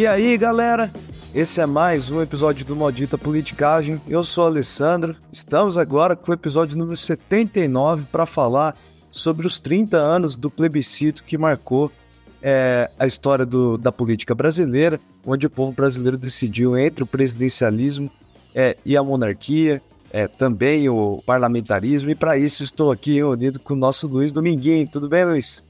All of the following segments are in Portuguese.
E aí, galera? Esse é mais um episódio do Maldita Politicagem. Eu sou Alessandro. Estamos agora com o episódio número 79 para falar sobre os 30 anos do plebiscito que marcou é, a história do, da política brasileira, onde o povo brasileiro decidiu entre o presidencialismo é, e a monarquia, é, também o parlamentarismo, e para isso estou aqui reunido com o nosso Luiz Dominguinho. Tudo bem, Luiz?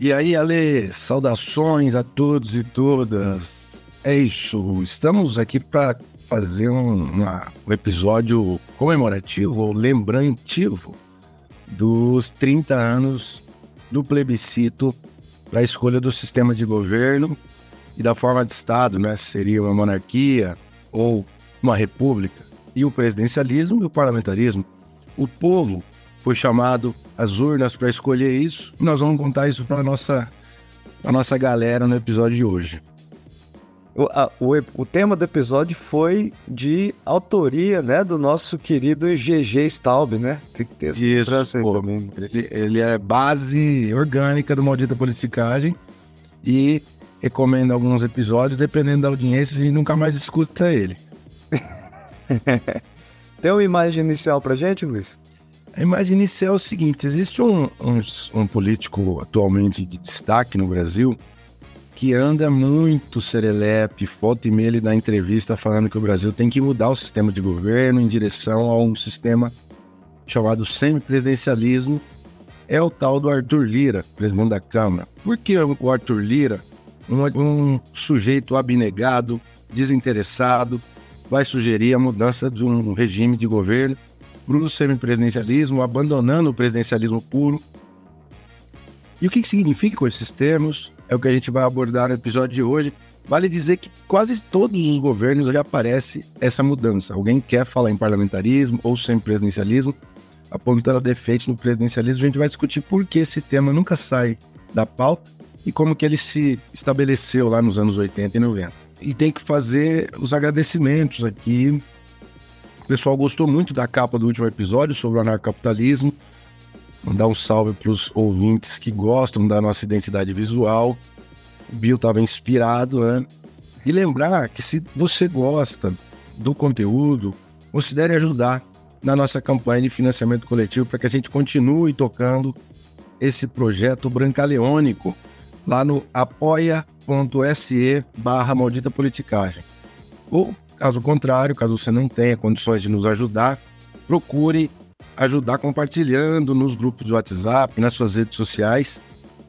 E aí, Ale, saudações a todos e todas. É isso, estamos aqui para fazer um, uma, um episódio comemorativo ou lembrativo dos 30 anos do plebiscito para a escolha do sistema de governo e da forma de Estado, né? Seria uma monarquia ou uma república. E o presidencialismo e o parlamentarismo. O povo foi chamado às urnas para escolher isso. Nós vamos contar isso para a nossa, nossa galera no episódio de hoje. O, a, o, o, tema do episódio foi de autoria, né, do nosso querido GG Staub, né? Tem que ter Isso, pô, também. Ele, ele, é base orgânica do Maldita Politicagem e recomendo alguns episódios, dependendo da audiência, a gente nunca mais escuta ele. Tem uma imagem inicial pra gente, Luiz? A imagem inicial é o seguinte: existe um, um, um político atualmente de destaque no Brasil que anda muito serelepe, volta e meia ele dá entrevista falando que o Brasil tem que mudar o sistema de governo em direção a um sistema chamado semipresidencialismo, é o tal do Arthur Lira, presidente da Câmara. Por que o Arthur Lira, um, um sujeito abnegado, desinteressado, vai sugerir a mudança de um regime de governo para o semipresidencialismo, abandonando o presidencialismo puro? E o que, que significa com esses termos? é o que a gente vai abordar no episódio de hoje. Vale dizer que quase todos os governos já aparece essa mudança. Alguém quer falar em parlamentarismo ou semipresidencialismo, apontando defeitos no presidencialismo. A gente vai discutir por que esse tema nunca sai da pauta e como que ele se estabeleceu lá nos anos 80 e 90. E tem que fazer os agradecimentos aqui. O pessoal gostou muito da capa do último episódio sobre o anarcapitalismo. Mandar um salve para os ouvintes que gostam da nossa identidade visual. O Bill estava inspirado, né? E lembrar que se você gosta do conteúdo, considere ajudar na nossa campanha de financiamento coletivo para que a gente continue tocando esse projeto brancaleônico lá no apoia.se barra maldita politicagem. Ou, caso contrário, caso você não tenha condições de nos ajudar, procure ajudar compartilhando nos grupos de WhatsApp, nas suas redes sociais,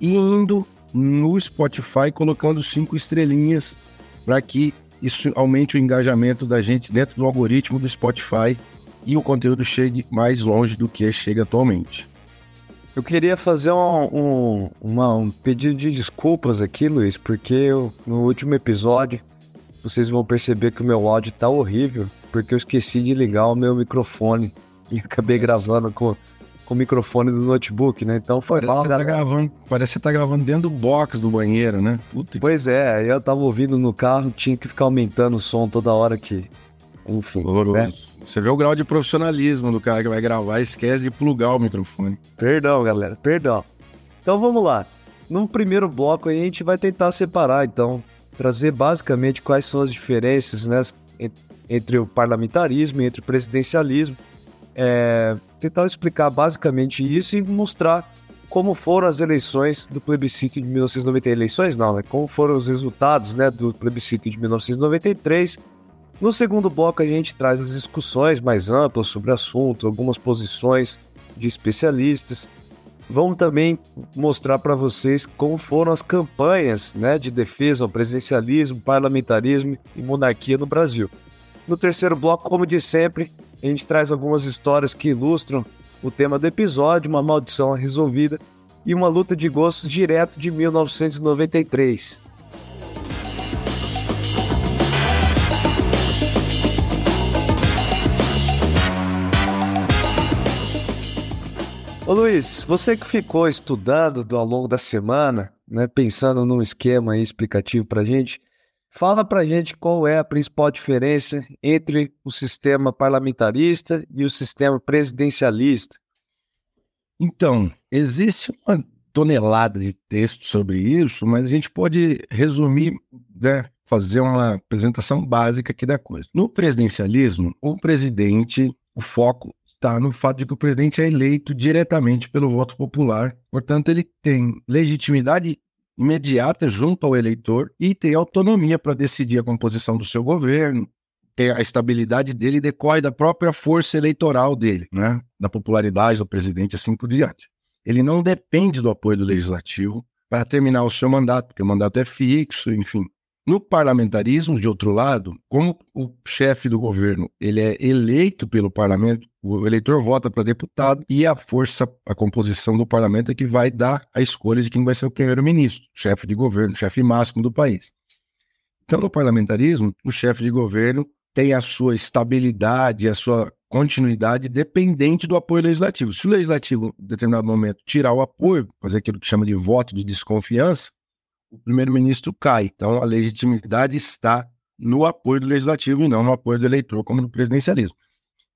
e indo no Spotify colocando cinco estrelinhas para que isso aumente o engajamento da gente dentro do algoritmo do Spotify e o conteúdo chegue mais longe do que chega atualmente. Eu queria fazer um, um, uma, um pedido de desculpas aqui, Luiz, porque eu, no último episódio vocês vão perceber que o meu áudio tá horrível, porque eu esqueci de ligar o meu microfone e acabei gravando com, com o microfone do notebook, né? Então foi parece mal. Você tá gravando, parece que você tá gravando dentro do box do banheiro, né? Puta pois é, eu tava ouvindo no carro, tinha que ficar aumentando o som toda hora que. Enfim. Né? Você vê o grau de profissionalismo do cara que vai gravar, esquece de plugar o microfone. Perdão, galera, perdão. Então vamos lá. No primeiro bloco a gente vai tentar separar, então, trazer basicamente quais são as diferenças né, entre o parlamentarismo e entre o presidencialismo é, tentar explicar basicamente isso e mostrar como foram as eleições do plebiscito de 1990. Eleições não, né? Como foram os resultados né, do plebiscito de 1993. No segundo bloco, a gente traz as discussões mais amplas sobre o assunto, algumas posições de especialistas. Vamos também mostrar para vocês como foram as campanhas né, de defesa ao presidencialismo, parlamentarismo e monarquia no Brasil. No terceiro bloco, como de sempre, a gente traz algumas histórias que ilustram o tema do episódio, uma maldição resolvida e uma luta de gostos direto de 1993. Ô Luiz, você que ficou estudando ao longo da semana, né, pensando num esquema explicativo para gente, Fala para gente qual é a principal diferença entre o sistema parlamentarista e o sistema presidencialista. Então, existe uma tonelada de texto sobre isso, mas a gente pode resumir, né, fazer uma apresentação básica aqui da coisa. No presidencialismo, o presidente, o foco está no fato de que o presidente é eleito diretamente pelo voto popular, portanto, ele tem legitimidade imediata junto ao eleitor e tem autonomia para decidir a composição do seu governo. A estabilidade dele decorre da própria força eleitoral dele, né? da popularidade do presidente, assim por diante. Ele não depende do apoio do legislativo para terminar o seu mandato, porque o mandato é fixo, enfim. No parlamentarismo, de outro lado, como o chefe do governo ele é eleito pelo parlamento, o eleitor vota para deputado e a força, a composição do parlamento é que vai dar a escolha de quem vai ser o primeiro-ministro, chefe de governo, chefe máximo do país. Então, no parlamentarismo, o chefe de governo tem a sua estabilidade, a sua continuidade dependente do apoio legislativo. Se o legislativo, em determinado momento, tirar o apoio, fazer aquilo que chama de voto de desconfiança, o primeiro-ministro cai. Então, a legitimidade está no apoio do legislativo e não no apoio do eleitor, como no presidencialismo.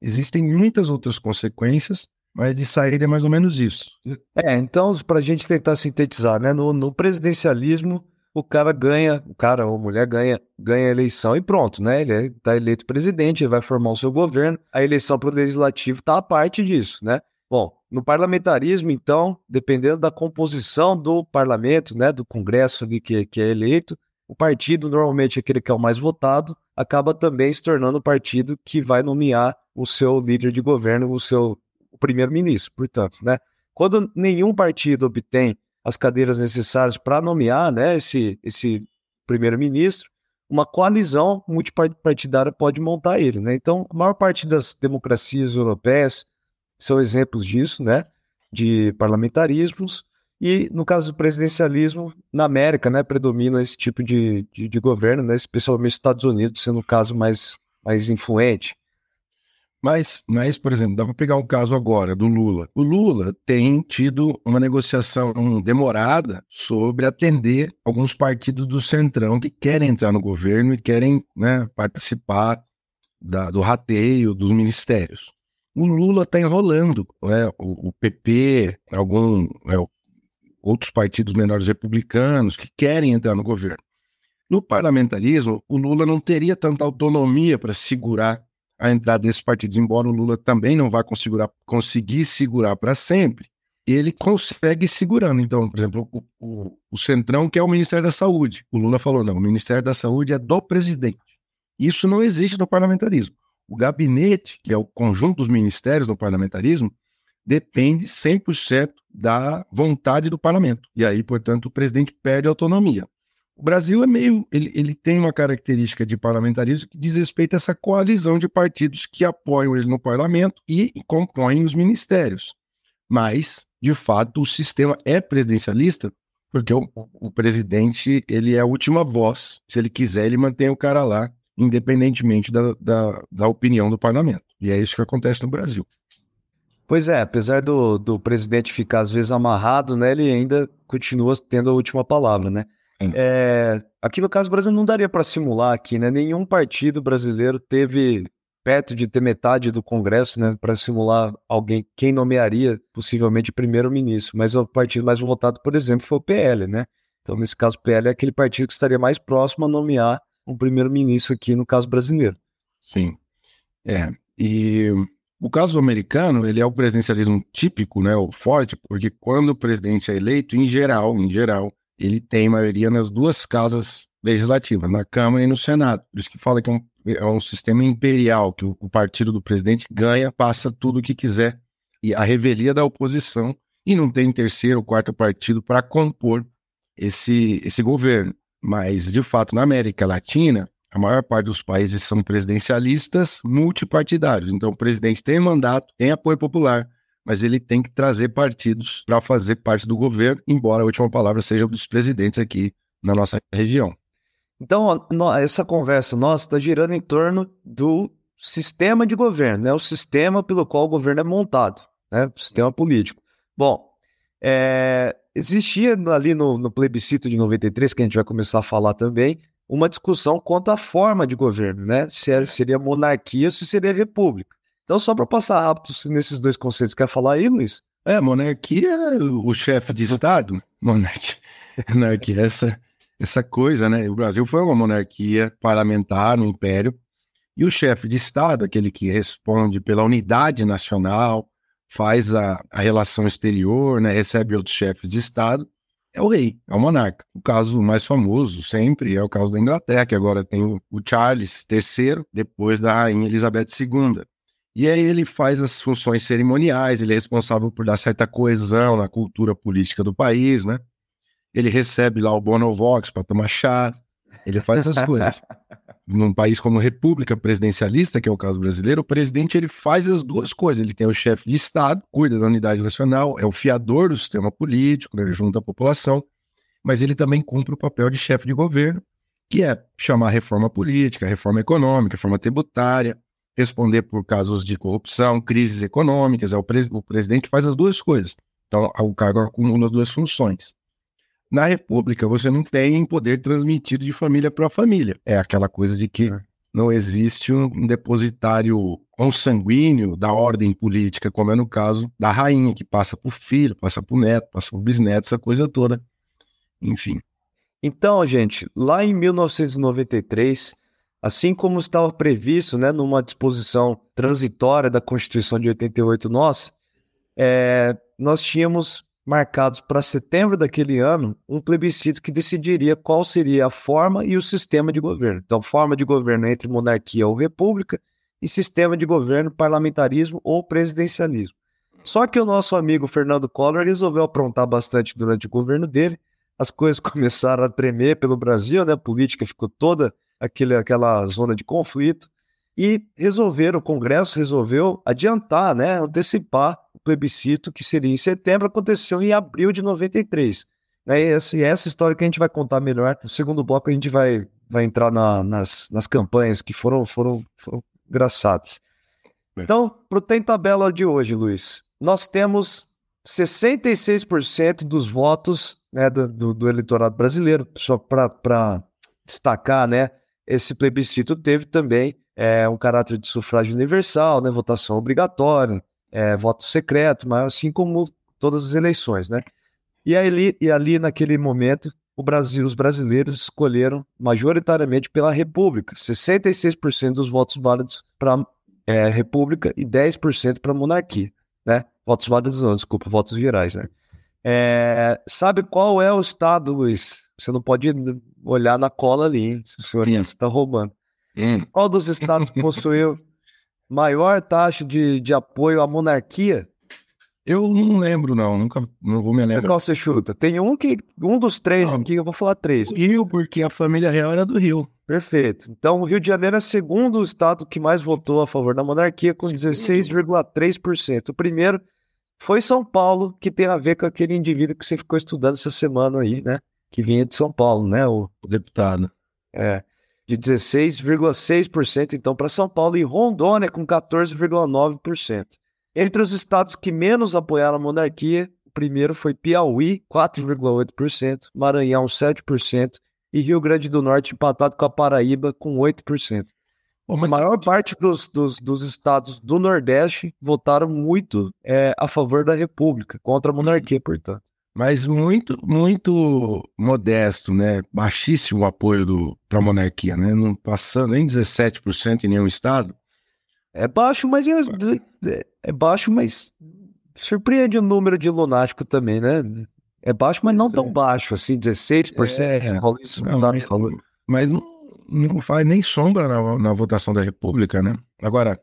Existem muitas outras consequências, mas de saída é mais ou menos isso. É, então, para a gente tentar sintetizar, né, no, no presidencialismo, o cara ganha, o cara ou mulher ganha, ganha a eleição e pronto, né? Ele está eleito presidente, ele vai formar o seu governo. A eleição para o legislativo está a parte disso, né? Bom, no parlamentarismo, então, dependendo da composição do parlamento, né, do congresso ali que, que é eleito, o partido, normalmente aquele que é o mais votado, acaba também se tornando o partido que vai nomear o seu líder de governo, o seu primeiro-ministro, portanto, né? Quando nenhum partido obtém as cadeiras necessárias para nomear né, esse, esse primeiro-ministro, uma coalizão multipartidária pode montar ele. Né? Então, a maior parte das democracias europeias são exemplos disso, né? de parlamentarismos, e no caso do presidencialismo, na América, né, predomina esse tipo de, de, de governo, né, especialmente Estados Unidos sendo o caso mais, mais influente. Mas, mas, por exemplo, dá para pegar o caso agora do Lula. O Lula tem tido uma negociação demorada sobre atender alguns partidos do Centrão que querem entrar no governo e querem né, participar da, do rateio dos ministérios. O Lula está enrolando né, o, o, PP, algum, é, outros partidos menores republicanos que querem entrar no governo. No parlamentarismo, o Lula não teria tanta autonomia para segurar a entrada desses partidos, embora o Lula também não vá conseguir, segurar para sempre, ele consegue segurando. Então, por exemplo, o, o, o Centrão, que é o Ministério da Saúde. O Lula falou: não, o Ministério da Saúde é do presidente. Isso não existe no parlamentarismo. O gabinete, que é o conjunto dos ministérios no parlamentarismo, depende 100% da vontade do parlamento. E aí, portanto, o presidente perde autonomia. O Brasil é meio. Ele, ele tem uma característica de parlamentarismo que diz respeito a essa coalizão de partidos que apoiam ele no parlamento e compõem os ministérios. Mas, de fato, o sistema é presidencialista porque o, o presidente ele é a última voz. Se ele quiser, ele mantém o cara lá, independentemente da, da, da opinião do parlamento. E é isso que acontece no Brasil. Pois é, apesar do, do presidente ficar às vezes amarrado, né, ele ainda continua tendo a última palavra, né? É, aqui no caso do Brasil não daria para simular aqui, né? Nenhum partido brasileiro teve perto de ter metade do Congresso, né, para simular alguém quem nomearia possivelmente primeiro-ministro. Mas o partido mais votado, por exemplo, foi o PL, né? Então, nesse caso, o PL é aquele partido que estaria mais próximo a nomear um primeiro-ministro aqui no caso brasileiro. Sim. É. E o caso americano, ele é o presidencialismo típico, né, o forte, porque quando o presidente é eleito, em geral, em geral, ele tem maioria nas duas casas legislativas, na Câmara e no Senado. Por isso que fala que é um, é um sistema imperial, que o, o, partido do presidente ganha, passa tudo o que quiser, e a revelia da oposição, e não tem terceiro ou quarto partido para compor esse, esse governo. Mas, de fato, na América Latina, a maior parte dos países são presidencialistas multipartidários. Então, o presidente tem mandato, tem apoio popular, mas ele tem que trazer partidos para fazer parte do governo, embora a última palavra seja dos presidentes aqui na nossa região. Então, essa conversa nossa está girando em torno do sistema de governo, né? o sistema pelo qual o governo é montado, né? o sistema político. Bom, é, existia ali no, no plebiscito de 93, que a gente vai começar a falar também, uma discussão quanto à forma de governo, né? Se é, seria monarquia ou se seria república. Então, só para passar rápido nesses dois conceitos, quer falar aí, Luiz? É, monarquia é o chefe de Estado. Monarquia. Monarquia, essa, essa coisa, né? O Brasil foi uma monarquia parlamentar no Império, e o chefe de Estado, aquele que responde pela unidade nacional, faz a, a relação exterior, né? recebe outros chefes de Estado, é o rei, é o monarca. O caso mais famoso sempre é o caso da Inglaterra, que agora tem o, Charles III, depois da rainha Elizabeth II. E aí ele faz as funções cerimoniais, ele é responsável por dar certa coesão na cultura política do país, né? Ele recebe lá o Bonovox para tomar chá, ele faz essas coisas. Num país como República Presidencialista, que é o caso brasileiro, o presidente ele faz as duas coisas. Ele tem o chefe de Estado, cuida da unidade nacional, é o fiador do sistema político, né, junto à população, mas ele também cumpre o papel de chefe de governo, que é chamar reforma política, reforma econômica, reforma tributária, responder por casos de corrupção, crises econômicas. É o, pres o presidente faz as duas coisas. Então, o cargo acumula as duas funções. Na República, você não tem poder transmitido de família para família. É aquela coisa de que é. não existe um depositário consanguíneo da ordem política, como é no caso da rainha, que passa por filho, passa por neto, passa por bisneto, essa coisa toda. Enfim. Então, gente, lá em 1993, assim como estava previsto, né, numa disposição transitória da Constituição de 88 nossa, é, nós tínhamos marcados para setembro daquele ano um plebiscito que decidiria qual seria a forma e o sistema de governo. Então, forma de governo entre monarquia ou república e sistema de governo parlamentarismo ou presidencialismo. Só que o nosso amigo Fernando Collor resolveu aprontar bastante durante o governo dele. As coisas começaram a tremer pelo Brasil, né? A política ficou toda aquele, aquela zona de conflito e resolveram, o Congresso resolveu adiantar, né, antecipar plebiscito que seria em setembro, aconteceu em abril de 93. Né, e essa, essa história que a gente vai contar melhor. No segundo bloco a gente vai, vai entrar na, nas, nas campanhas que foram, foram, foram engraçadas. Então, para o Tem Tabela de hoje, Luiz, nós temos 66% dos votos né, do, do eleitorado brasileiro, só para destacar, né, esse plebiscito teve também é, um caráter de sufrágio universal, né, votação obrigatória, é, voto secreto, mas assim como todas as eleições, né? E ali, e ali naquele momento, o Brasil, os brasileiros escolheram majoritariamente pela República, 66% dos votos válidos para é, República e 10% para monarquia, né? Votos válidos não, desculpa, votos virais, né? É, sabe qual é o estado, Luiz? Você não pode olhar na cola ali, hein? Se o senhor está roubando. Qual dos estados possuiu maior taxa de, de apoio à monarquia? Eu não lembro, não. Nunca não vou me lembrar. Qual você chuta? Tem um que. Um dos três não, aqui, eu vou falar três. O Rio, porque a família real era do Rio. Perfeito. Então, o Rio de Janeiro é o segundo estado que mais votou a favor da monarquia, com 16,3%. O primeiro foi São Paulo, que tem a ver com aquele indivíduo que você ficou estudando essa semana aí, né? Que vinha de São Paulo, né? O, o deputado. É de 16,6% então para São Paulo e Rondônia com 14,9%. Entre os estados que menos apoiaram a monarquia, o primeiro foi Piauí, 4,8%, Maranhão, 7% e Rio Grande do Norte empatado com a Paraíba com 8%. Bom, mas... A maior parte dos, dos, dos, estados do Nordeste votaram muito é, a favor da República, contra a monarquia, portanto mas muito, muito modesto, né? Baixíssimo o apoio para a monarquia, né? Não passando nem 17% em nenhum estado. É baixo, mas é, é baixo, mas surpreende o número de lunático também, né? É baixo, mas não tão baixo, assim, 16%. É, isso, não, mas, mas não, não faz nem sombra na, na votação da República, né? Agora,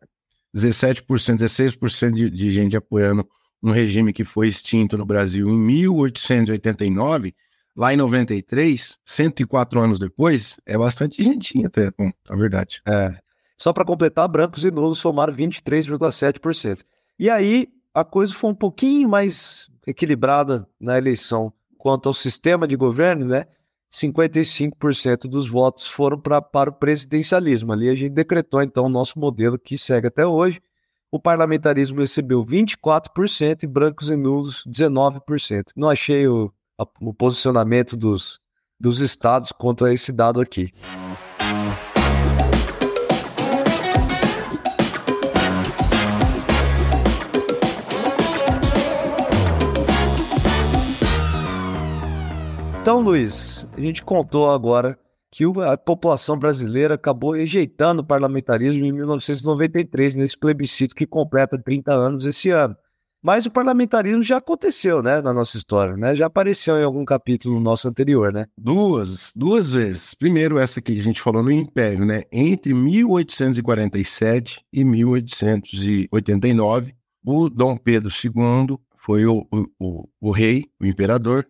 17%, 16% de, de gente apoiando um regime que foi extinto no Brasil em 1889, lá em 93, 104 anos depois, é bastante gentinha até, bom, a verdade. É. Só para completar, brancos e nulos somaram 23,7%. E aí a coisa foi um pouquinho mais equilibrada na eleição quanto ao sistema de governo, né? 55% dos votos foram pra, para o presidencialismo. Ali a gente decretou então o nosso modelo que segue até hoje, o parlamentarismo recebeu 24% e brancos e nulos 19%. Não achei o, a, o posicionamento dos, dos estados contra esse dado aqui. Então, Luiz, a gente contou agora que a população brasileira acabou rejeitando o parlamentarismo em 1993, nesse plebiscito que completa 30 anos esse ano. Mas o parlamentarismo já aconteceu, né, na nossa história, né? Já apareceu em algum capítulo nosso anterior, né? Duas, duas vezes. Primeiro, essa que a gente falou no Império, né? Entre 1847 e 1889, o Dom Pedro II foi o, o, o, o rei, o imperador,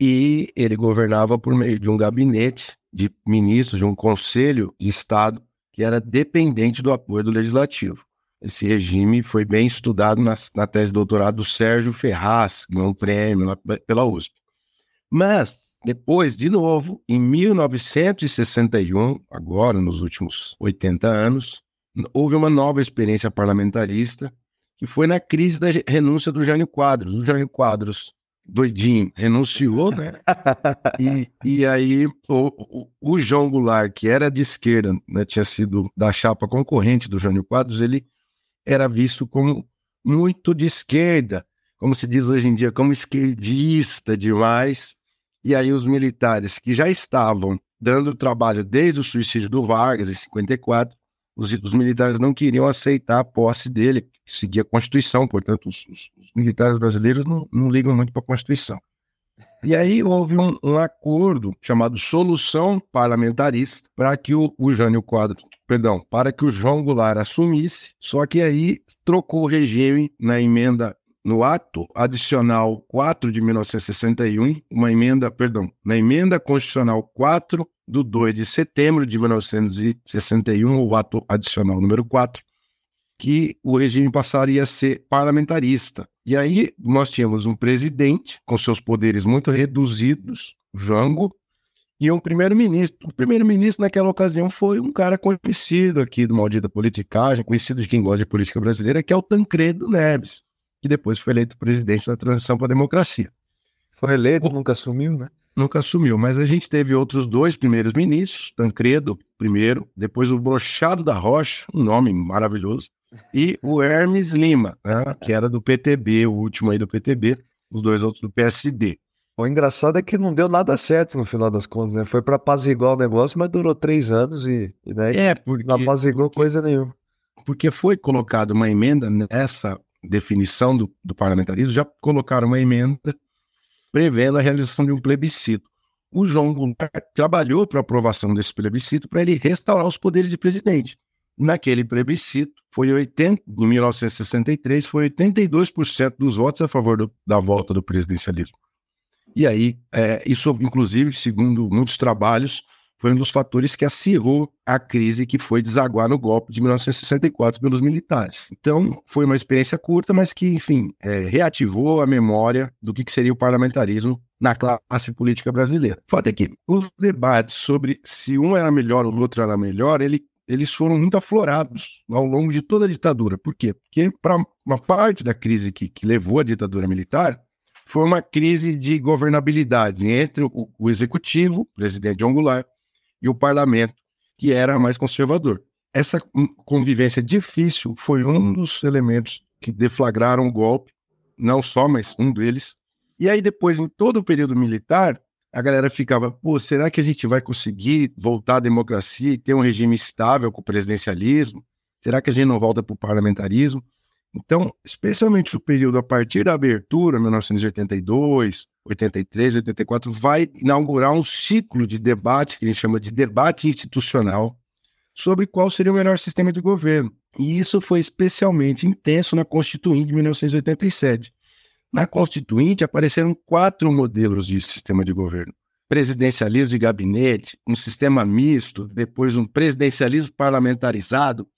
e ele governava por meio de um gabinete de ministros, de um conselho de Estado que era dependente do apoio do legislativo. Esse regime foi bem estudado na, na tese de doutorado do Sérgio Ferraz, ganhou um prêmio pela USP. Mas, depois, de novo, em 1961, agora nos últimos 80 anos, houve uma nova experiência parlamentarista, que foi na crise da renúncia do Jânio Quadros. O Jânio Quadros doidinho, renunciou, né? e, e aí o, o, João Goulart, que era de esquerda, né, tinha sido da chapa concorrente do Jânio Quadros, ele era visto como muito de esquerda, como se diz hoje em dia, como esquerdista demais. E aí os militares que já estavam dando trabalho desde o suicídio do Vargas em 54, os, os militares não queriam aceitar a posse dele, que seguia a Constituição, portanto os, os militares brasileiros não, não ligam muito para a Constituição. E aí houve um, um, acordo chamado Solução Parlamentarista para que o, o Jânio Quadros, perdão, para que o João Goulart assumisse, só que aí trocou o regime na emenda no ato adicional 4 de 1961, uma emenda, perdão, na emenda constitucional 4 do 2 de setembro de 1961, o ato adicional número 4, que o regime passaria a ser parlamentarista. E aí nós tínhamos um presidente com seus poderes muito reduzidos, Jango, e um primeiro-ministro. O primeiro-ministro naquela ocasião foi um cara conhecido aqui do Maldita Politicagem, conhecido de quem gosta de política brasileira, que é o Tancredo Neves, que depois foi eleito presidente da transição para a democracia. Foi eleito, o... nunca assumiu, né? Nunca assumiu, mas a gente teve outros dois primeiros ministros, Tancredo primeiro, depois o Brochado da Rocha, um nome maravilhoso, e o Hermes Lima, né, que era do PTB, o último aí do PTB, os dois outros do PSD. O engraçado é que não deu nada certo no final das contas, né? Foi para apaziguar o negócio, mas durou três anos e, e daí é porque, não apaziguou porque, coisa nenhuma. Porque foi colocada uma emenda nessa definição do, do parlamentarismo, já colocaram uma emenda prevendo a realização de um plebiscito. O João Goulart trabalhou para a aprovação desse plebiscito para ele restaurar os poderes de presidente. Naquele plebiscito, foi 80, em 1963, foi 82% dos votos a favor do, da volta do presidencialismo. E aí, é, isso, inclusive, segundo muitos trabalhos, foi um dos fatores que acirrou a crise que foi desaguar no golpe de 1964 pelos militares. Então, foi uma experiência curta, mas que, enfim, é, reativou a memória do que, que seria o parlamentarismo na classe política brasileira. Fato é que os debates sobre se um era melhor ou o outro era melhor, ele, eles foram muito aflorados ao longo de toda a ditadura. Por quê? Porque para uma parte da crise que, que levou à ditadura militar, foi uma crise de governabilidade entre o, o executivo, o presidente John Goulart, e o parlamento, que era mais conservador. Essa convivência difícil foi um dos elementos que deflagraram o golpe, não só, mas um deles. E aí, depois, em todo o período militar, a galera ficava, pô, será que a gente vai conseguir voltar à democracia e ter um regime estável com o presidencialismo? Será que a gente não volta para o parlamentarismo? Então, especialmente o período a partir da abertura, 1982, 83, 84, vai inaugurar um ciclo de debate, que a gente chama de debate institucional, sobre qual seria o melhor sistema de governo. E isso foi especialmente intenso na Constituinte de 1987. Na Constituinte apareceram quatro modelos de sistema de governo. Presidencialismo de gabinete, um sistema misto, depois um presidencialismo parlamentarizado.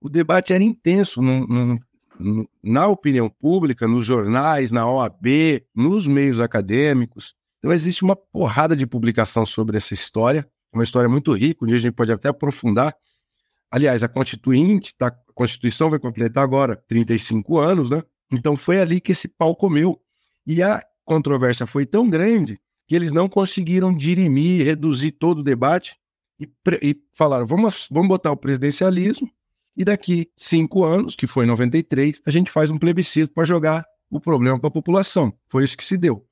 O debate era intenso num, num na opinião pública, nos jornais, na OAB, nos meios acadêmicos. Então, existe uma porrada de publicação sobre essa história, uma história muito rica, dia a gente pode até aprofundar. Aliás, a Constituinte, tá, a Constituição vai completar agora 35 anos, né? Então, foi ali que esse pau comeu. E a controvérsia foi tão grande que eles não conseguiram dirimir, reduzir todo o debate e, e falaram: vamos, vamos botar o presidencialismo e daqui cinco anos, que foi em 93, a gente faz um plebiscito para jogar o problema para a população. Foi isso que se deu.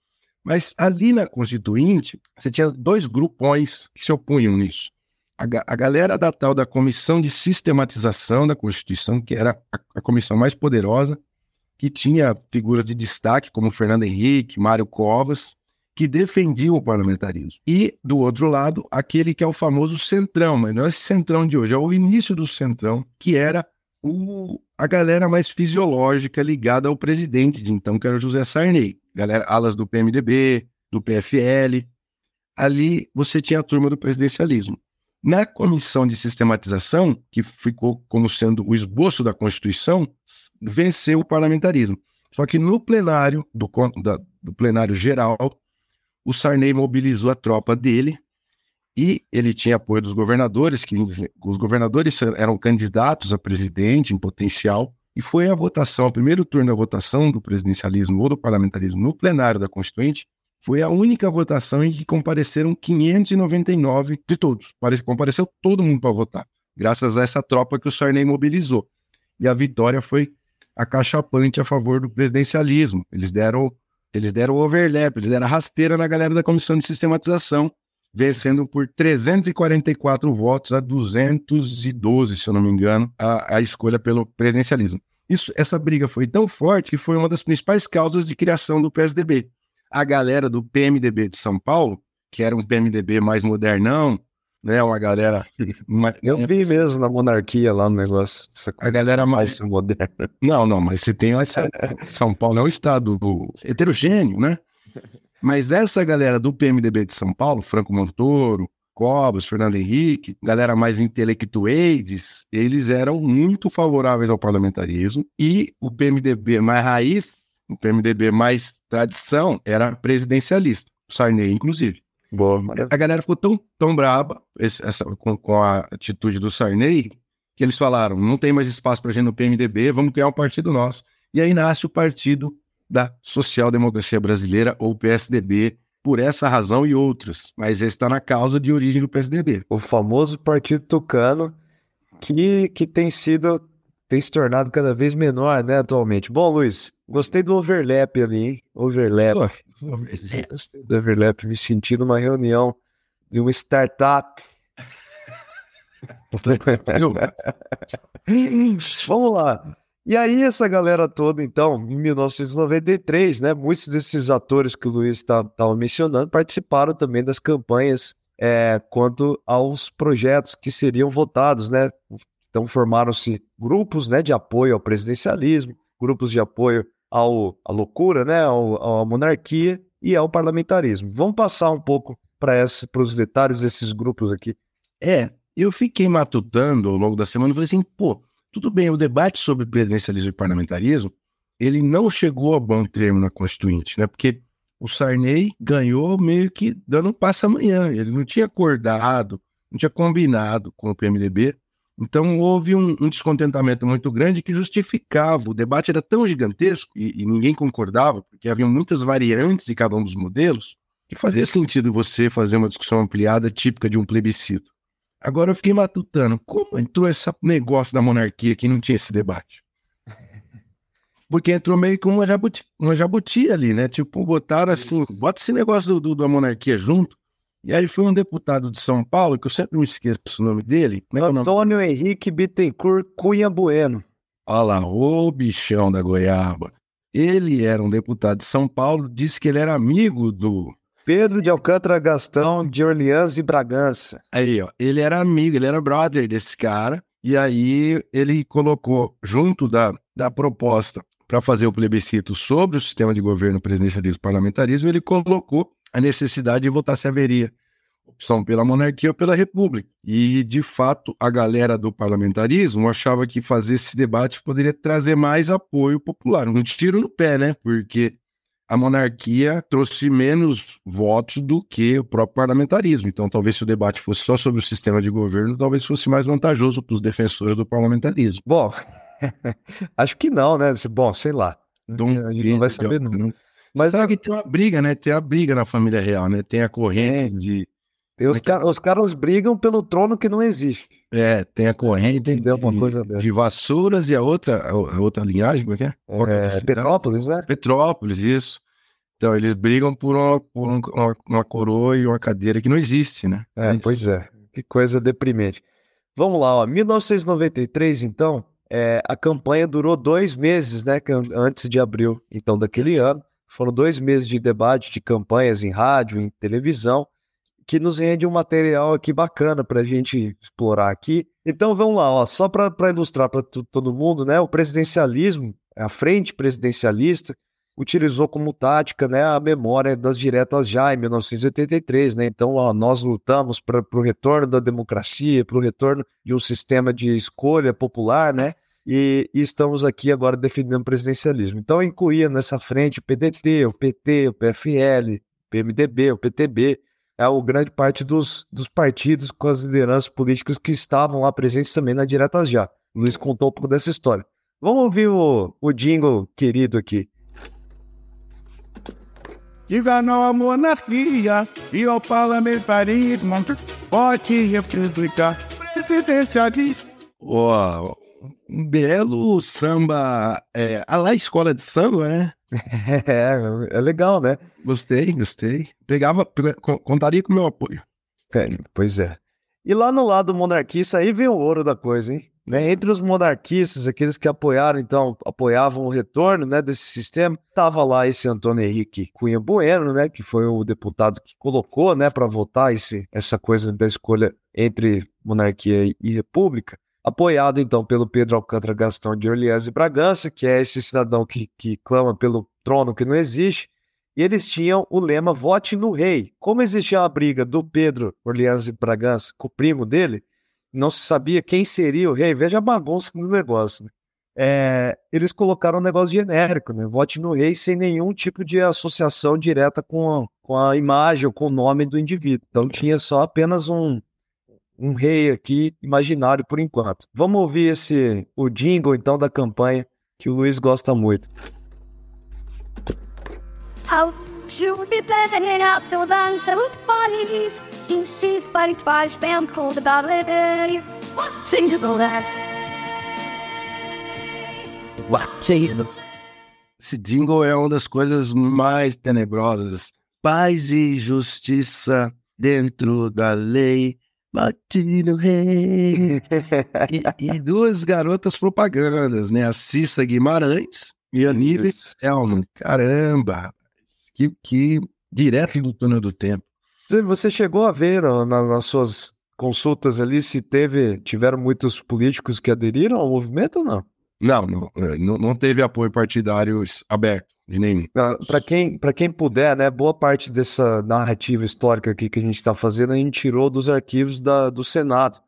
Mas ali na Constituinte, você tinha dois grupões que se opunham nisso. A, a galera da tal da Comissão de Sistematização da Constituição, que era a, a comissão mais poderosa, que tinha figuras de destaque como Fernando Henrique, Mário Covas, que defendiam o parlamentarismo. E, do outro lado, aquele que é o famoso centrão, mas não é esse centrão de hoje, é o início do centrão, que era o, a galera mais fisiológica ligada ao presidente de então, que era o José Sarney. Galera, alas do PMDB, do PFL. Ali você tinha a turma do presidencialismo. Na comissão de sistematização, que ficou como sendo o esboço da Constituição, venceu o parlamentarismo. Só que no plenário, do, da, do plenário geral, o Sarney mobilizou a tropa dele e ele tinha apoio dos governadores, que os governadores eram candidatos a presidente em potencial, e foi a votação, o primeiro turno da votação do presidencialismo ou do parlamentarismo no plenário da Constituinte, foi a única votação em que compareceram 599 de todos. Compareceu todo mundo para votar, graças a essa tropa que o Sarney mobilizou. E a vitória foi acachapante a favor do presidencialismo. Eles deram, eles deram overlap, eles deram rasteira na galera da comissão de sistematização, vencendo por 344 votos a 212, se eu não me engano, a, a escolha pelo presidencialismo. Isso, essa briga foi tão forte que foi uma das principais causas de criação do PSDB. A galera do PMDB de São Paulo, que era um PMDB mais modernão, né, uma galera... Eu vi mesmo na monarquia lá no negócio. a galera mais moderna. Não, não, mas você tem essa... São Paulo é um estado heterogêneo, né? Mas essa galera do PMDB de São Paulo, Franco Montoro, Cobos, Fernando Henrique, galera mais intelectuais, eles eram muito favoráveis ao parlamentarismo e o PMDB mais raiz, o PMDB mais tradição, era presidencialista, o Sarney, inclusive. Boa, a galera ficou tão, tão braba esse, essa, com, com, a atitude do Sarney que eles falaram: não tem mais espaço para gente no PMDB, vamos criar um partido nosso. E aí nasce o partido da social-democracia brasileira, ou PSDB, por essa razão e outras. Mas esse está na causa de origem do PSDB. O famoso Partido Tucano, que, que tem sido, tem se tornado cada vez menor, né, atualmente. Bom, Luiz, gostei do overlap ali, hein? Overlap. Oh, overlap. Gostei do overlap, me senti numa reunião de uma startup. Vamos lá. E aí, essa galera toda, então, em 1993, né, muitos desses atores que o Luiz estava tá, mencionando participaram também das campanhas é, quanto aos projetos que seriam votados, né? Então, formaram-se grupos né, de apoio ao presidencialismo, grupos de apoio ao, à loucura, né, ao, à monarquia e ao parlamentarismo. Vamos passar um pouco para os detalhes desses grupos aqui. É, eu fiquei matutando ao longo da semana e falei assim, pô, tudo bem, o debate sobre presidencialismo e parlamentarismo, ele não chegou a bom termo na Constituinte, né? Porque o Sarney ganhou meio que dando um passo amanhã. Ele não tinha acordado, não tinha combinado com o PMDB. Então houve um, um descontentamento muito grande que justificava. O debate era tão gigantesco e, e ninguém concordava, porque havia muitas variantes de cada um dos modelos, que fazia sentido você fazer uma discussão ampliada típica de um plebiscito. Agora eu fiquei matutando, como entrou esse negócio da monarquia que não tinha esse debate? Porque entrou meio que uma jabuti, uma jabuti ali, né? Tipo, botaram assim, bota esse negócio do, do, da monarquia junto. E aí foi um deputado de São Paulo, que eu sempre me esqueço o nome dele. É Antônio nome? Henrique Bittencourt Cunha Bueno. Olha lá, o bichão da goiaba. Ele era um deputado de São Paulo, disse que ele era amigo do Pedro de Alcântara Gastão de Orleans e Bragança. Aí, ó, ele era amigo, ele era brother desse cara, e aí ele colocou junto da, da proposta para fazer o plebiscito sobre o sistema de governo presidencialismo parlamentarismo, ele colocou a necessidade de votar se haveria opção pela monarquia ou pela república. E, de fato, a galera do parlamentarismo achava que fazer esse debate poderia trazer mais apoio popular. Um tiro no pé, né? Porque a monarquia trouxe menos votos do que o próprio parlamentarismo. Então, talvez se o debate fosse só sobre o sistema de governo, talvez fosse mais vantajoso para os defensores do parlamentarismo. Bom, acho que não, né? Bom, sei lá. a gente não vai saber nunca. Mas sabe que tem uma briga, né? Tem a briga na família real, né? Tem a corrente é. de. Os, é car os, caras brigam pelo trono que não existe. É, tem a corrente de, de, vassouras e a outra, a outra linhagem, como é que é? é Petrópolis, né? Petrópolis, isso. Então, eles brigam por uma, por uma, uma coroa e uma cadeira que não existe, né? É, pois é. Que coisa deprimente. Vamos lá, ó. 1993, então, é, a campanha durou dois meses, né? Antes de abril, então, daquele ano. Foram dois meses de debate, de campanhas em rádio, em televisão, que nos rende um material aqui bacana para a gente explorar aqui. Então vamos lá, ó, só para ilustrar para todo mundo, né? O presidencialismo, a frente presidencialista, utilizou como tática né, a memória das diretas já em 1983. Né? Então, ó, nós lutamos para o retorno da democracia, para o retorno de um sistema de escolha popular, né? E, e, estamos aqui agora defendendo o presidencialismo. Então, incluía nessa frente o PDT, o PT, o PFL, o PMDB, o PTB, é o grande parte dos, dos partidos com as lideranças políticas que estavam lá presentes também na Diretas Já. O Luiz contou um pouco dessa história. Vamos ouvir o, o jingle querido aqui. Governou a monarquia e o parlamentarismo pode replicar presidencialismo. Uau, um belo samba, é, a lá escola de samba, né? É, é legal, né? Gostei, gostei. Pegava, contaria com o meu apoio. É, pois é. E lá no lado monarquista, aí vem o ouro da coisa, hein? Né? Entre os monarquistas, aqueles que apoiaram, então, apoiavam o retorno né, desse sistema, estava lá esse Antônio Henrique Cunha Bueno, né, que foi o deputado que colocou né, para votar esse, essa coisa da escolha entre monarquia e república, apoiado então pelo Pedro Alcântara Gastão de Orleans e Bragança, que é esse cidadão que, que clama pelo trono que não existe, e eles tinham o lema vote no rei. Como existia a briga do Pedro Orleans e Bragança com o primo dele, não se sabia quem seria o rei. Veja a bagunça do negócio. Né? É, eles colocaram um negócio genérico, né? Vote no rei sem nenhum tipo de associação direta com a, com a imagem ou com o nome do indivíduo. Então tinha só apenas um, um rei aqui imaginário por enquanto. Vamos ouvir esse o jingle então da campanha que o Luiz gosta muito. To that Esse jingle é uma das coisas mais tenebrosas. Paz e justiça dentro da lei. Bati no rei. e, e, duas garotas propagandas, né? A Cissa Guimarães e a Nívia Selman. Caramba, que, que direto do túnel do tempo. Você chegou a ver nas suas consultas ali se teve, tiveram muitos políticos que aderiram ao movimento ou não? Não, não, é, não, teve apoio partidário aberto. Para quem, quem puder, né, boa parte dessa narrativa histórica aqui que a gente está fazendo, a gente tirou dos arquivos da, do Senado.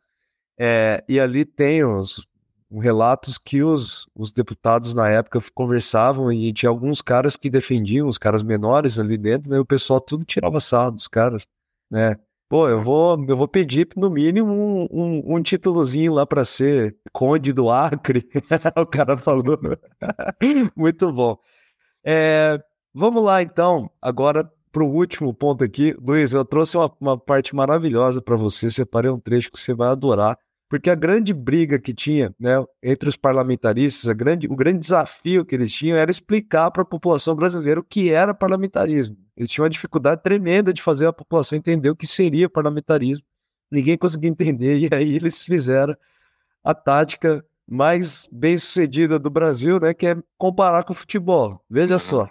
É, e ali tem os relatos que os, os deputados na época conversavam e tinha alguns caras que defendiam, os caras menores ali dentro, né? E o pessoal tudo tirava sarro dos caras, né? Pô, eu vou, eu vou pedir no mínimo um, um, um títulozinho lá para ser conde do Acre. o cara falou. Muito bom. É, vamos lá então, agora para o último ponto aqui. Luiz, eu trouxe uma, uma parte maravilhosa para você, separei um trecho que você vai adorar porque a grande briga que tinha né, entre os parlamentaristas, grande, o grande desafio que eles tinham era explicar para a população brasileira o que era parlamentarismo. Eles tinham uma dificuldade tremenda de fazer a população entender o que seria parlamentarismo. Ninguém conseguia entender, e aí eles fizeram a tática mais bem sucedida do Brasil, né, que é comparar com o futebol. Veja só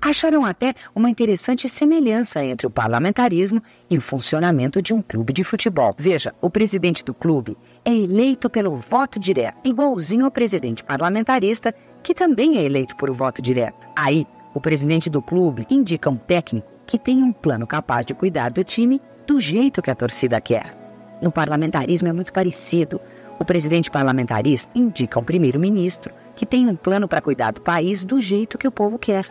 acharam até uma interessante semelhança entre o parlamentarismo e o funcionamento de um clube de futebol. Veja, o presidente do clube é eleito pelo voto direto, igualzinho ao presidente parlamentarista, que também é eleito por voto direto. Aí, o presidente do clube indica um técnico que tem um plano capaz de cuidar do time do jeito que a torcida quer. No parlamentarismo é muito parecido. O presidente parlamentarista indica um primeiro-ministro que tem um plano para cuidar do país do jeito que o povo quer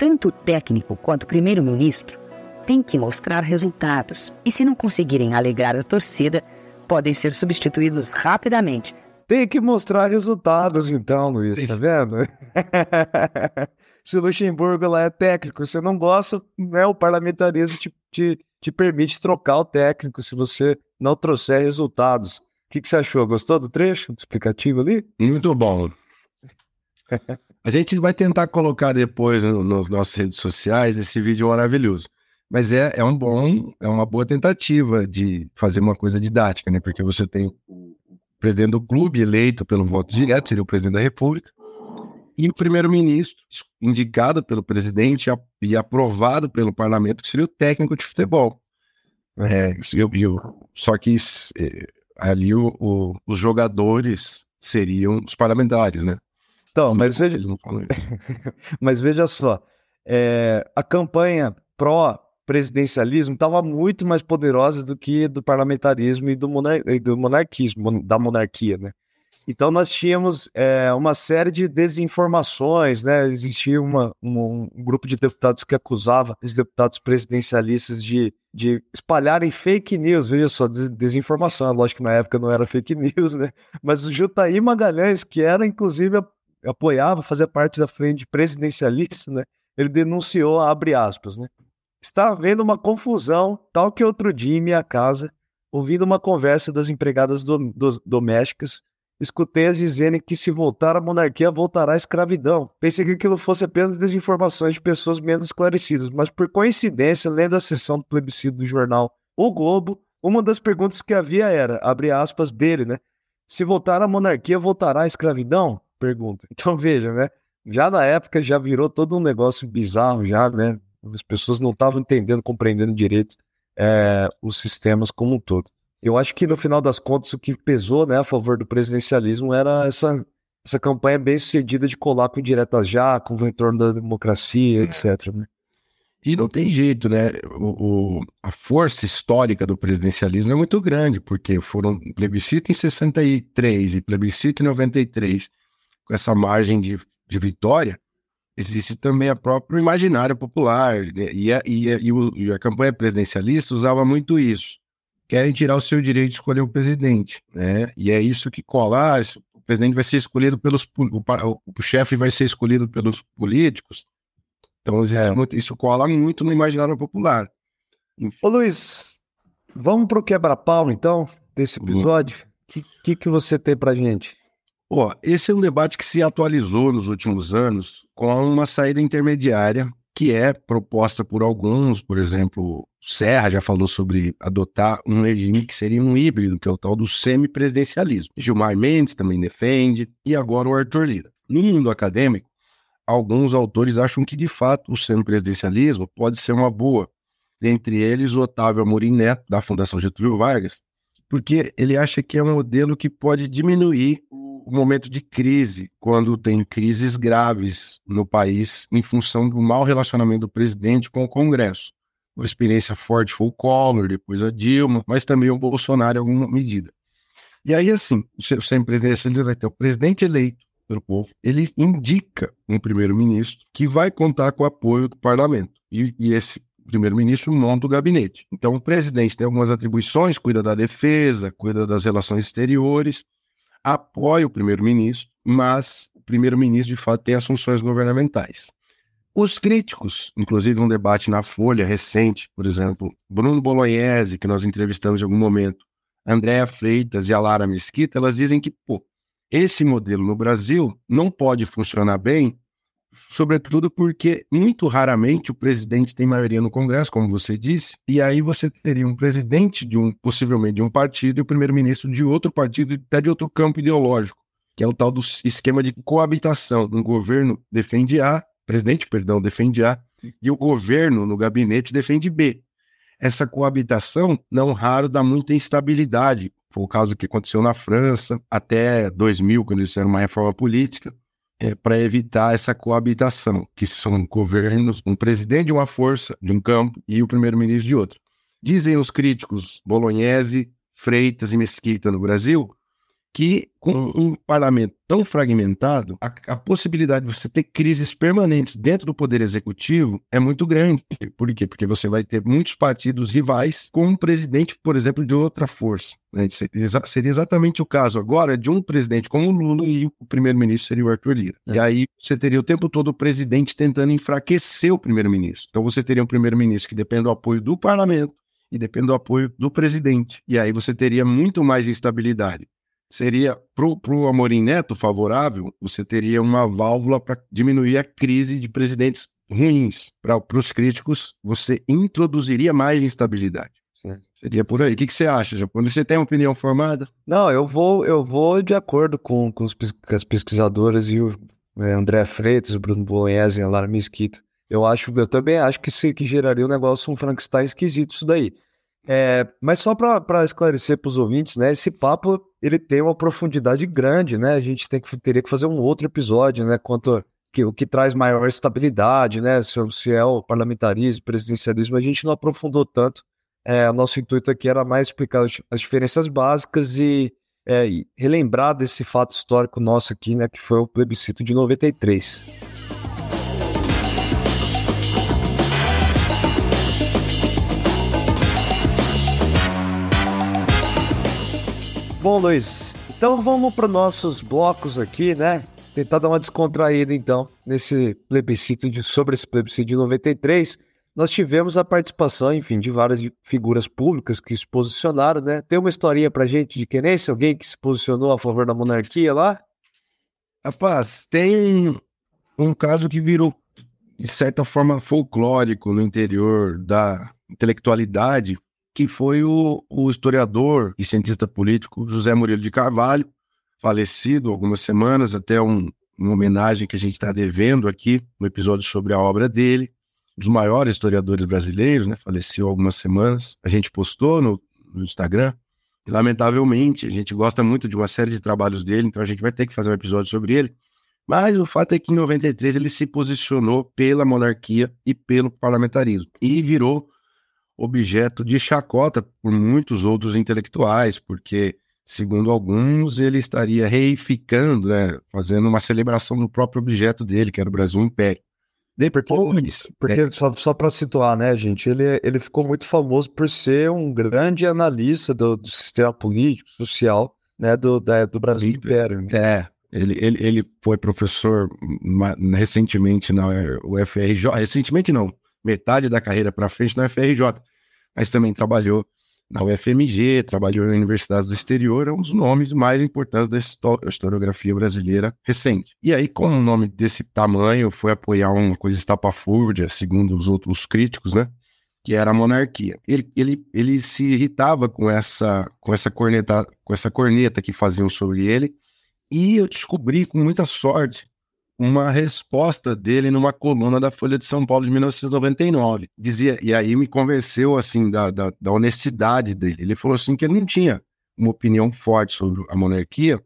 tanto o técnico quanto o primeiro-ministro têm que mostrar resultados e, se não conseguirem alegrar a torcida, podem ser substituídos rapidamente. Tem que mostrar resultados, então, Luiz, tá vendo? se o Luxemburgo lá é técnico, você não gosta, né, o parlamentarismo te, te, te permite trocar o técnico se você não trouxer resultados. O que, que você achou? Gostou do trecho, do explicativo ali? Muito bom. A gente vai tentar colocar depois no, nas nossas redes sociais esse vídeo maravilhoso. Mas é, é um bom, é uma boa tentativa de fazer uma coisa didática, né? Porque você tem o presidente do clube eleito pelo voto direto, seria o presidente da República, e o primeiro-ministro, indicado pelo presidente e aprovado pelo parlamento, que seria o técnico de futebol. É, eu, eu, só que é, ali o, o, os jogadores seriam os parlamentares, né? Então, mas veja, mas veja só, é, a campanha pró-presidencialismo estava muito mais poderosa do que do parlamentarismo e do, monar do monarquismo, da monarquia, né? Então nós tínhamos é, uma série de desinformações, né? Existia uma, uma, um grupo de deputados que acusava os deputados presidencialistas de, de espalharem fake news, veja só, desinformação. É lógico que na época não era fake news, né? Mas o Jutaí Magalhães, que era inclusive apoiava, fazia parte da frente presidencialista, né? Ele denunciou, abre aspas, né? Está havendo uma confusão, tal que outro dia em minha casa, ouvindo uma conversa das empregadas do, domésticas Escutei-as dizerem que se voltar a monarquia, voltará a escravidão. Pensei que aquilo fosse apenas desinformações de pessoas menos esclarecidas, mas por coincidência, lendo a sessão do plebiscito do jornal O Globo, uma das perguntas que havia era, abre aspas, dele, né? Se voltar a monarquia, voltará a escravidão? Pergunta. Então veja, né? Já na época já virou todo um negócio bizarro, já, né? As pessoas não estavam entendendo, compreendendo direito é, os sistemas como um todo. Eu acho que no final das contas o que pesou né, a favor do presidencialismo era essa, essa campanha bem sucedida de colar com diretas já, com o retorno da democracia, etc. Né? E não tem jeito, né? O, o, a força histórica do presidencialismo é muito grande, porque foram plebiscito em 63 e plebiscito em 93, com essa margem de, de vitória, existe também a próprio imaginário popular, né? e, a, e, a, e, o, e a campanha presidencialista usava muito isso querem tirar o seu direito de escolher o presidente, né? E é isso que cola. Ah, o presidente vai ser escolhido pelos o, o chefe vai ser escolhido pelos políticos. Então é. muito, isso cola muito no imaginário popular. Ô Luiz, vamos para o quebra-pau então desse episódio. O que, que, que você tem para gente? Ó, esse é um debate que se atualizou nos últimos anos com uma saída intermediária que é proposta por alguns, por exemplo, Serra já falou sobre adotar um regime que seria um híbrido, que é o tal do semipresidencialismo. Gilmar Mendes também defende, e agora o Arthur Lira. No mundo acadêmico, alguns autores acham que, de fato, o semipresidencialismo pode ser uma boa. Dentre eles, Otávio Amorim Neto, da Fundação Getúlio Vargas, porque ele acha que é um modelo que pode diminuir o momento de crise, quando tem crises graves no país em função do mau relacionamento do presidente com o Congresso. Uma experiência forte foi o Collor, depois a Dilma, mas também o Bolsonaro em alguma medida. E aí, assim, o semipresidencialismo vai ter o presidente eleito pelo povo, ele indica um primeiro-ministro que vai contar com o apoio do parlamento. E, e esse primeiro-ministro monta o gabinete. Então, o presidente tem algumas atribuições, cuida da defesa, cuida das relações exteriores, apoia o primeiro-ministro, mas o primeiro-ministro, de fato, tem as funções governamentais. Os críticos, inclusive um debate na Folha recente, por exemplo, Bruno Bolognese, que nós entrevistamos em algum momento, Andréa Freitas e a Lara Mesquita, elas dizem que, pô, esse modelo no Brasil não pode funcionar bem sobretudo porque muito raramente o presidente tem maioria no Congresso, como você disse, e aí você teria um presidente de um possivelmente de um partido e o primeiro-ministro de outro partido, até de outro campo ideológico, que é o tal do esquema de coabitação. Um governo defende A, presidente, perdão, defende A, e o governo no gabinete defende B. Essa coabitação, não raro, dá muita instabilidade. Foi o caso que aconteceu na França, até 2000, quando eles fizeram uma reforma política é, para evitar essa coabitação, que são governos, um presidente de uma força, de um campo, e o primeiro-ministro de outro. Dizem os críticos Bolognese, Freitas e Mesquita no Brasil que com um parlamento tão fragmentado, a, a, possibilidade de você ter crises permanentes dentro do poder executivo é muito grande. Por quê? Porque você vai ter muitos partidos rivais com um presidente, por exemplo, de outra força. Né? Seria exatamente o caso agora de um presidente como o Lula e o primeiro-ministro seria o Arthur Lira. É. E aí você teria o tempo todo o presidente tentando enfraquecer o primeiro-ministro. Então você teria um primeiro-ministro que depende do apoio do parlamento e depende do apoio do presidente. E aí você teria muito mais instabilidade seria pro, pro Amorim Neto favorável, você teria uma válvula para diminuir a crise de presidentes ruins. Para os críticos, você introduziria mais instabilidade. Sim. Seria por aí. O que, que você acha, Japão? Você tem uma opinião formada? Não, eu vou, eu vou de acordo com, com, os, com as pesquisadoras e o é, André Freitas, o Bruno Bolognese e a Lara Mesquita. Eu acho, eu também acho que isso que geraria um negócio, um Frankenstein esquisito isso daí. É, mas só para esclarecer para os ouvintes, né? Esse papo ele tem uma profundidade grande, né? A gente tem que, teria que fazer um outro episódio, né? Quanto que o que traz maior estabilidade, né? Se, se é o parlamentarismo, presidencialismo, a gente não aprofundou tanto. É, nosso intuito aqui era mais explicar as diferenças básicas e, é, e relembrar desse fato histórico nosso aqui, né? Que foi o plebiscito de 93. Bom, Luiz, então vamos para nossos blocos aqui, né? Tentar dar uma descontraída, então, nesse plebiscito de, sobre esse plebiscito de 93. Nós tivemos a participação, enfim, de várias figuras públicas que se posicionaram, né? Tem uma historinha pra gente de querência? Alguém que se posicionou a favor da monarquia lá? Rapaz, tem um caso que virou, de certa forma, folclórico no interior da intelectualidade, que foi o, o historiador e cientista político José Murilo de Carvalho, falecido algumas semanas, até um, uma homenagem que a gente está devendo aqui no episódio sobre a obra dele, um dos maiores historiadores brasileiros, né? Faleceu algumas semanas. A gente postou no, no Instagram. E, lamentavelmente, a gente gosta muito de uma série de trabalhos dele, então a gente vai ter que fazer um episódio sobre ele. Mas o fato é que em 93 ele se posicionou pela monarquia e pelo parlamentarismo e virou objeto de chacota por muitos outros intelectuais, porque, segundo alguns, ele estaria reificando, né, fazendo uma celebração do próprio objeto dele, que era o Brasil Império. Depois, porque é... só, só para situar, né, gente, ele, ele ficou muito famoso por ser um grande analista do, do sistema político, social, né, do, da, do Brasil Império. Né? É, ele, ele, ele foi professor recentemente na UFRJ, recentemente não, metade da carreira para frente na UFRJ mas também trabalhou na UFMG, trabalhou em universidades do exterior, é um dos nomes mais importantes da historiografia brasileira recente. E aí, com um nome desse tamanho, foi apoiar uma coisa estapafúrdia, segundo os outros críticos, né? Que era a monarquia. Ele, ele, ele se irritava com essa, com, essa corneta, com essa corneta que faziam sobre ele, e eu descobri com muita sorte uma resposta dele numa coluna da Folha de São Paulo de 1999. Dizia, e aí me convenceu assim da, da, da honestidade dele. Ele falou assim que ele não tinha uma opinião forte sobre a monarquia,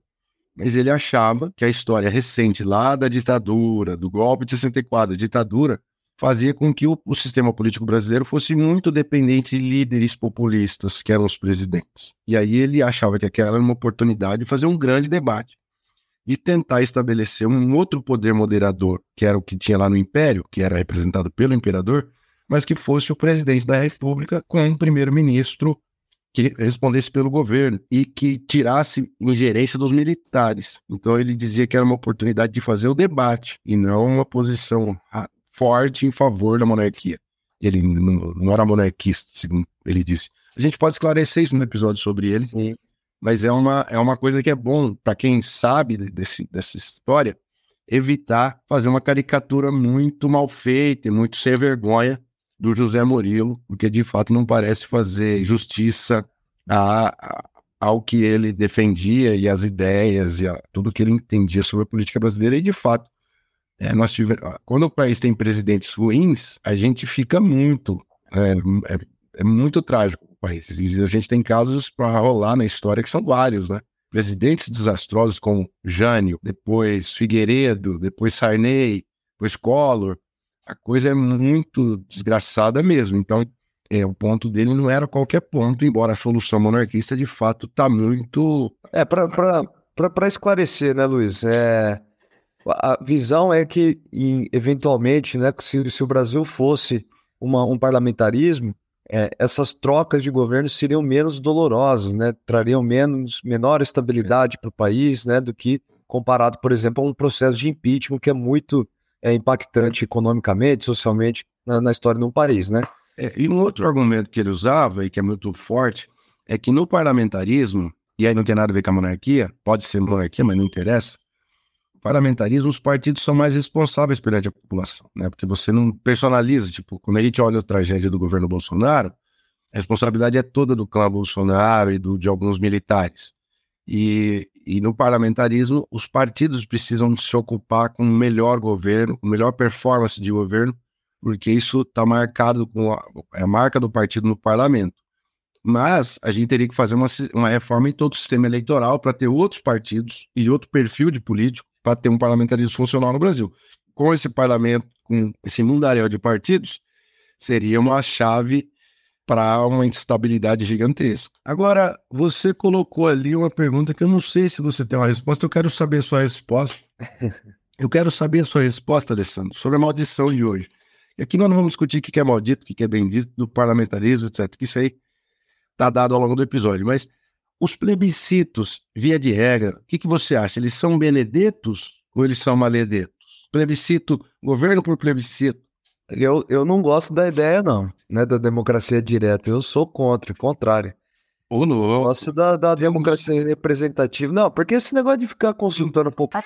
mas ele achava que a história recente lá da ditadura, do golpe de 64, da ditadura, fazia com que o, o, sistema político brasileiro fosse muito dependente de líderes populistas, que eram os presidentes. E aí ele achava que aquela era uma oportunidade de fazer um grande debate de tentar estabelecer um outro poder moderador, que era o que tinha lá no Império, que era representado pelo imperador, mas que fosse o presidente da República com um primeiro-ministro que respondesse pelo governo e que tirasse ingerência dos militares. Então ele dizia que era uma oportunidade de fazer o debate e não uma posição forte em favor da monarquia. Ele não, era monarquista, segundo ele disse. A gente pode esclarecer isso no episódio sobre ele. Sim mas é uma, é uma coisa que é bom para quem sabe desse, dessa história evitar fazer uma caricatura muito mal feita e muito sem vergonha do José Murilo, porque de fato não parece fazer justiça a, a, ao que ele defendia e as ideias e a, tudo que ele entendia sobre a política brasileira. E de fato, é, nós tivemos, quando o país tem presidentes ruins, a gente fica muito, é, é, é muito trágico E a gente tem casos para rolar na história que são vários, né? Presidentes desastrosos como Jânio, depois Figueiredo, depois Sarney, depois Collor. A coisa é muito desgraçada mesmo. Então, é, o ponto dele não era qualquer ponto, embora a solução monarquista de fato está muito. É, para esclarecer, né, Luiz? É, a visão é que, eventualmente, né, se, se o Brasil fosse uma, um parlamentarismo, é, essas trocas de governo seriam menos dolorosas, né? Trariam menos, menor estabilidade para o país, né? Do que comparado, por exemplo, a um processo de impeachment que é muito é, impactante economicamente, socialmente na, na história de um país, né? É, e um outro argumento que ele usava e que é muito forte é que no parlamentarismo e aí não tem nada a ver com a monarquia, pode ser monarquia, mas não interessa. Parlamentarismo, os partidos são mais responsáveis perante a população, né? Porque você não personaliza, tipo, quando a gente olha a tragédia do governo Bolsonaro, a responsabilidade é toda do clã Bolsonaro e do, de alguns militares. E, e no parlamentarismo, os partidos precisam se ocupar com um melhor governo, com melhor performance de governo, porque isso está marcado com a, é a marca do partido no parlamento. Mas a gente teria que fazer uma, uma reforma em todo o sistema eleitoral para ter outros partidos e outro perfil de político para ter um parlamentarismo funcional no Brasil. Com esse parlamento, com esse mundaréu de partidos, seria uma chave para uma instabilidade gigantesca. Agora, você colocou ali uma pergunta que eu não sei se você tem uma resposta, eu quero saber a sua resposta. Eu quero saber a sua resposta, Alessandro, sobre a maldição de hoje. E aqui nós não vamos discutir o que é maldito, o que é bendito, do parlamentarismo, etc. Que isso aí está dado ao longo do episódio. Mas os plebiscitos, via de regra, o que, que você acha? Eles são benedetos ou eles são maledetos? Plebiscito, governo por plebiscito. Eu, eu não gosto da ideia, não, né, da democracia direta. Eu sou contra, contrário. Ou não. Eu gosto da, da democracia representativa. Não, porque esse negócio de ficar consultando um pouco.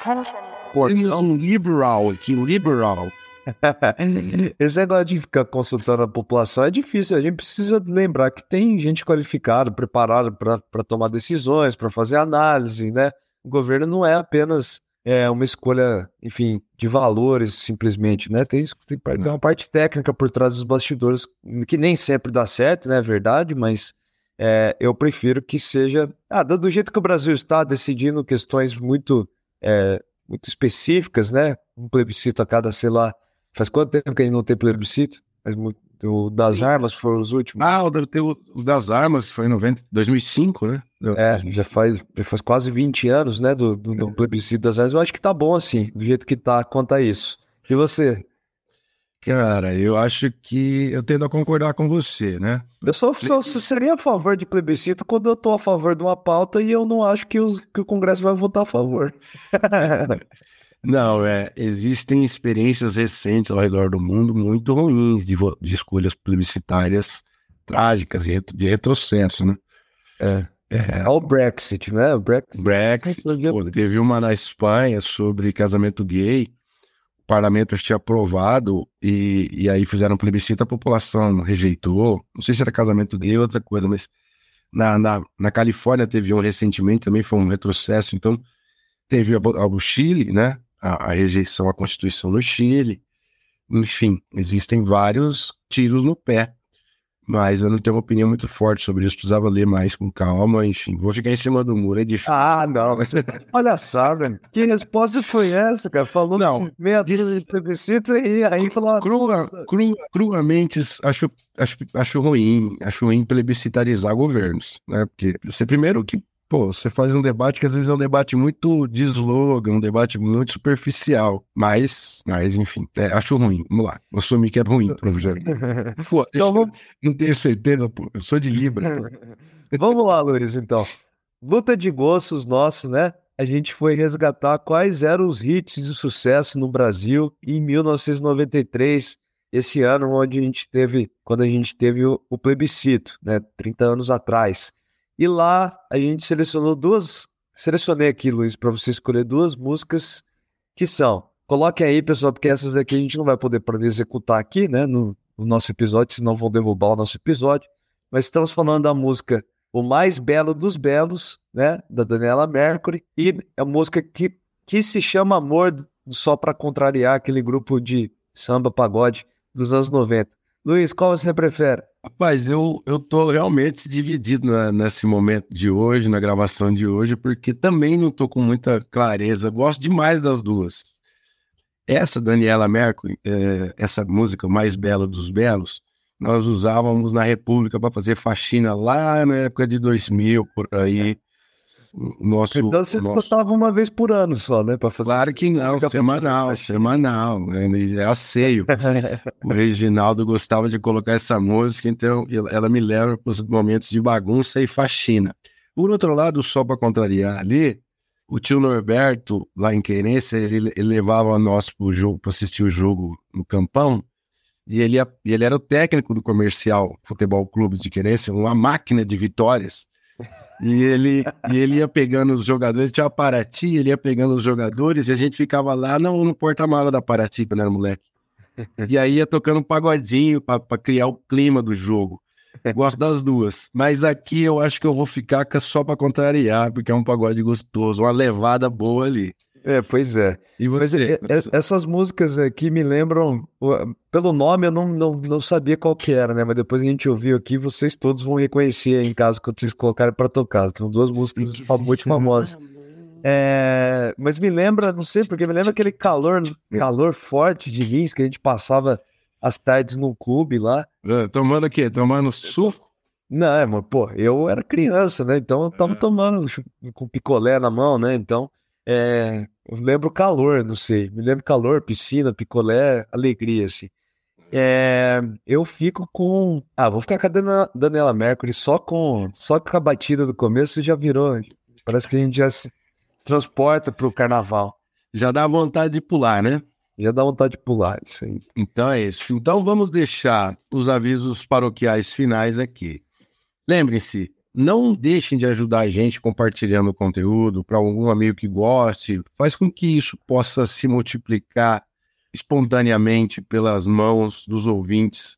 Temos um liberal aqui, um liberal. Esse negócio de ficar consultando a população é difícil. A gente precisa lembrar que tem gente qualificada, preparada para tomar decisões, para fazer análise, né? O governo não é apenas é, uma escolha, enfim, de valores, simplesmente, né? Tem, tem, tem uma parte técnica por trás dos bastidores que nem sempre dá certo, né? É verdade, mas é, eu prefiro que seja ah, do jeito que o Brasil está decidindo questões muito, é, muito específicas, né? Um plebiscito a cada, sei lá, Faz quanto tempo que a gente não tem plebiscito? O das armas foram os últimos. Ah, o, o das armas foi em 90, 2005, né? É, já faz, já faz quase 20 anos, né, do, do, do, plebiscito das armas. Eu acho que tá bom assim, do jeito que tá quanto a isso. E você? Cara, eu acho que eu tendo a concordar com você, né? Eu só, só seria a favor de plebiscito quando eu tô a favor de uma pauta e eu não acho que, os, que o Congresso vai votar a favor. Não, é, existem experiências recentes ao redor do mundo muito ruins de, de escolhas plebiscitárias trágicas de, de retrocesso, né? É. É, o Brexit, né? O Brexit. Brexit. Pô, teve uma na Espanha sobre casamento gay. O parlamento tinha aprovado e, e aí fizeram um plebiscito, a população rejeitou. Não sei se era casamento gay ou outra coisa, mas na, na, na Califórnia teve um recentemente, também foi um retrocesso. Então, teve o Chile, né? A, a rejeição à Constituição no Chile. Enfim, existem vários tiros no pé. Mas eu não tenho uma opinião muito forte sobre isso. Precisava ler mais com calma. Enfim, vou ficar em cima do muro. É difícil. Ah, não. Mas... Olha só, velho. Que resposta foi essa, cara? Falou não. meia dúzia de plebiscito e aí falou. Crua, crua, cruamente, acho, acho, acho ruim. Acho ruim plebiscitarizar governos. Né? Porque você, primeiro, que pô, você faz um debate que às vezes é um debate muito de slogan, um debate muito superficial. Mas, mas enfim, é, acho ruim. Vamos lá. Vou assumir que é ruim, professor. pô, então, vamos... não tenho certeza, pô. Eu sou de Libra. vamos lá, Luiz, então. Luta de gostos nossos, né? A gente foi resgatar quais eram os hits de sucesso no Brasil em 1993, esse ano onde a gente teve, quando a gente teve o, o plebiscito, né? 30 anos atrás. E lá a gente selecionou duas. Selecionei aqui, Luiz, para você escolher duas músicas que são. Coloquem aí, pessoal, porque essas daqui a gente não vai poder executar aqui, né, no, no nosso episódio, senão vão derrubar o nosso episódio. Mas estamos falando da música O Mais Belo dos Belos, né, da Daniela Mercury, e a música que, que se chama Amor, só para contrariar aquele grupo de samba pagode dos anos 90. Luiz, qual você prefere? Rapaz, eu, eu tô realmente dividido na, nesse momento de hoje, na gravação de hoje, porque também não tô com muita clareza. Gosto demais das duas. Essa Daniela Mercury, é, essa música Mais Bela dos Belos, nós usávamos na República para fazer faxina lá na época de 2000, por aí. Nosso, então você nosso... escutava uma vez por ano só, né? Pra fazer... Claro que não, semanal, semanal. É asseio. o Reginaldo gostava de colocar essa música, então ela me leva para os momentos de bagunça e faxina. Por outro lado, só para contrariar ali, o tio Norberto, lá em Querência, ele, ele levava nós para jogo, para assistir o jogo no campão, e ele, ele era o técnico do comercial Futebol Clube de Querência, uma máquina de vitórias. E ele, e ele ia pegando os jogadores, tinha a Paraty, ele ia pegando os jogadores e a gente ficava lá no, no porta-mala da Paraty quando era moleque. E aí ia tocando um pagodinho para criar o clima do jogo. Gosto das duas. Mas aqui eu acho que eu vou ficar só para contrariar, porque é um pagode gostoso, uma levada boa ali. É, pois é. E você? Mas, é, essas músicas aqui me lembram, pelo nome eu não, não, não sabia qual que era, né? Mas depois a gente ouviu aqui, vocês todos vão reconhecer em caso que vocês colocarem para tocar. São duas músicas muito famosas. É, mas me lembra, não sei porque, me lembra aquele calor, calor forte de Lins que a gente passava as tardes no clube lá. É, tomando o quê? Tomando suco? Não, é, mas, pô, eu era criança, né? Então eu tava é. tomando com picolé na mão, né? Então é, lembro calor, não sei. Me lembro calor, piscina, picolé, alegria, assim. É, eu fico com. Ah, vou ficar com a Daniela, Daniela Mercury só com, só com a batida do começo já virou. Parece que a gente já se transporta pro carnaval. Já dá vontade de pular, né? Já dá vontade de pular, isso aí. Então é isso. Então vamos deixar os avisos paroquiais finais aqui. Lembrem-se, não deixem de ajudar a gente compartilhando o conteúdo para algum amigo que goste. Faz com que isso possa se multiplicar espontaneamente pelas mãos dos ouvintes.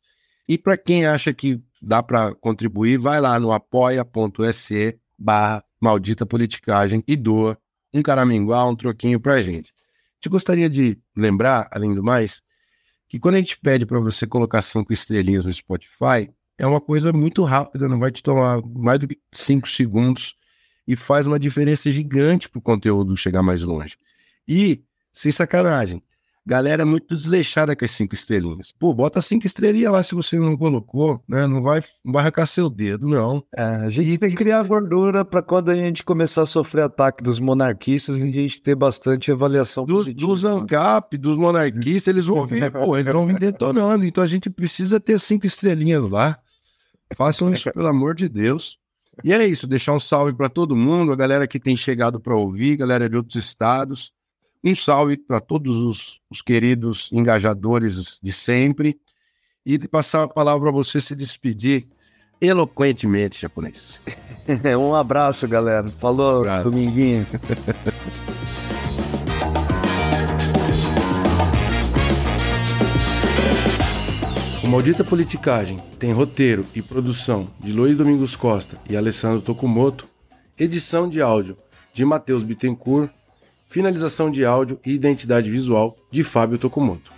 E para quem acha que dá para contribuir, vai lá no apoia.se barra maldita politicagem e doa um caraminguá, um troquinho para a gente. Gente gostaria de lembrar, além do mais, que quando a gente pede para você colocar cinco estrelinhas no Spotify, é uma coisa muito rápida, não vai te tomar mais do que cinco segundos e faz uma diferença gigante para o conteúdo chegar mais longe. E, sem sacanagem, galera muito desleixada com as cinco estrelinhas. Pô, bota cinco estrelinhas lá se você não colocou, né? Não vai, não vai arrancar seu dedo, não. É, a gente tem que criar gordura para quando a gente começar a sofrer ataque dos monarquistas, a gente ter bastante avaliação dos, positiva. Dos ANCAP, dos monarquistas, eles vão vir, pô, eles vão vir detonando. Então a gente precisa ter cinco estrelinhas lá. Façam isso, pelo amor de Deus. E é isso, deixar um salve para todo mundo, a galera que tem chegado para ouvir, galera de outros estados. Um salve para todos os, os, queridos engajadores de sempre. E de passar a palavra para você se despedir eloquentemente, japonês. um abraço, galera. Falou, um dominguinho. Maldita Politicagem tem roteiro e produção de Luiz Domingos Costa e Alessandro Tokumoto, edição de áudio de Matheus Bittencourt, finalização de áudio e identidade visual de Fábio Tokumoto.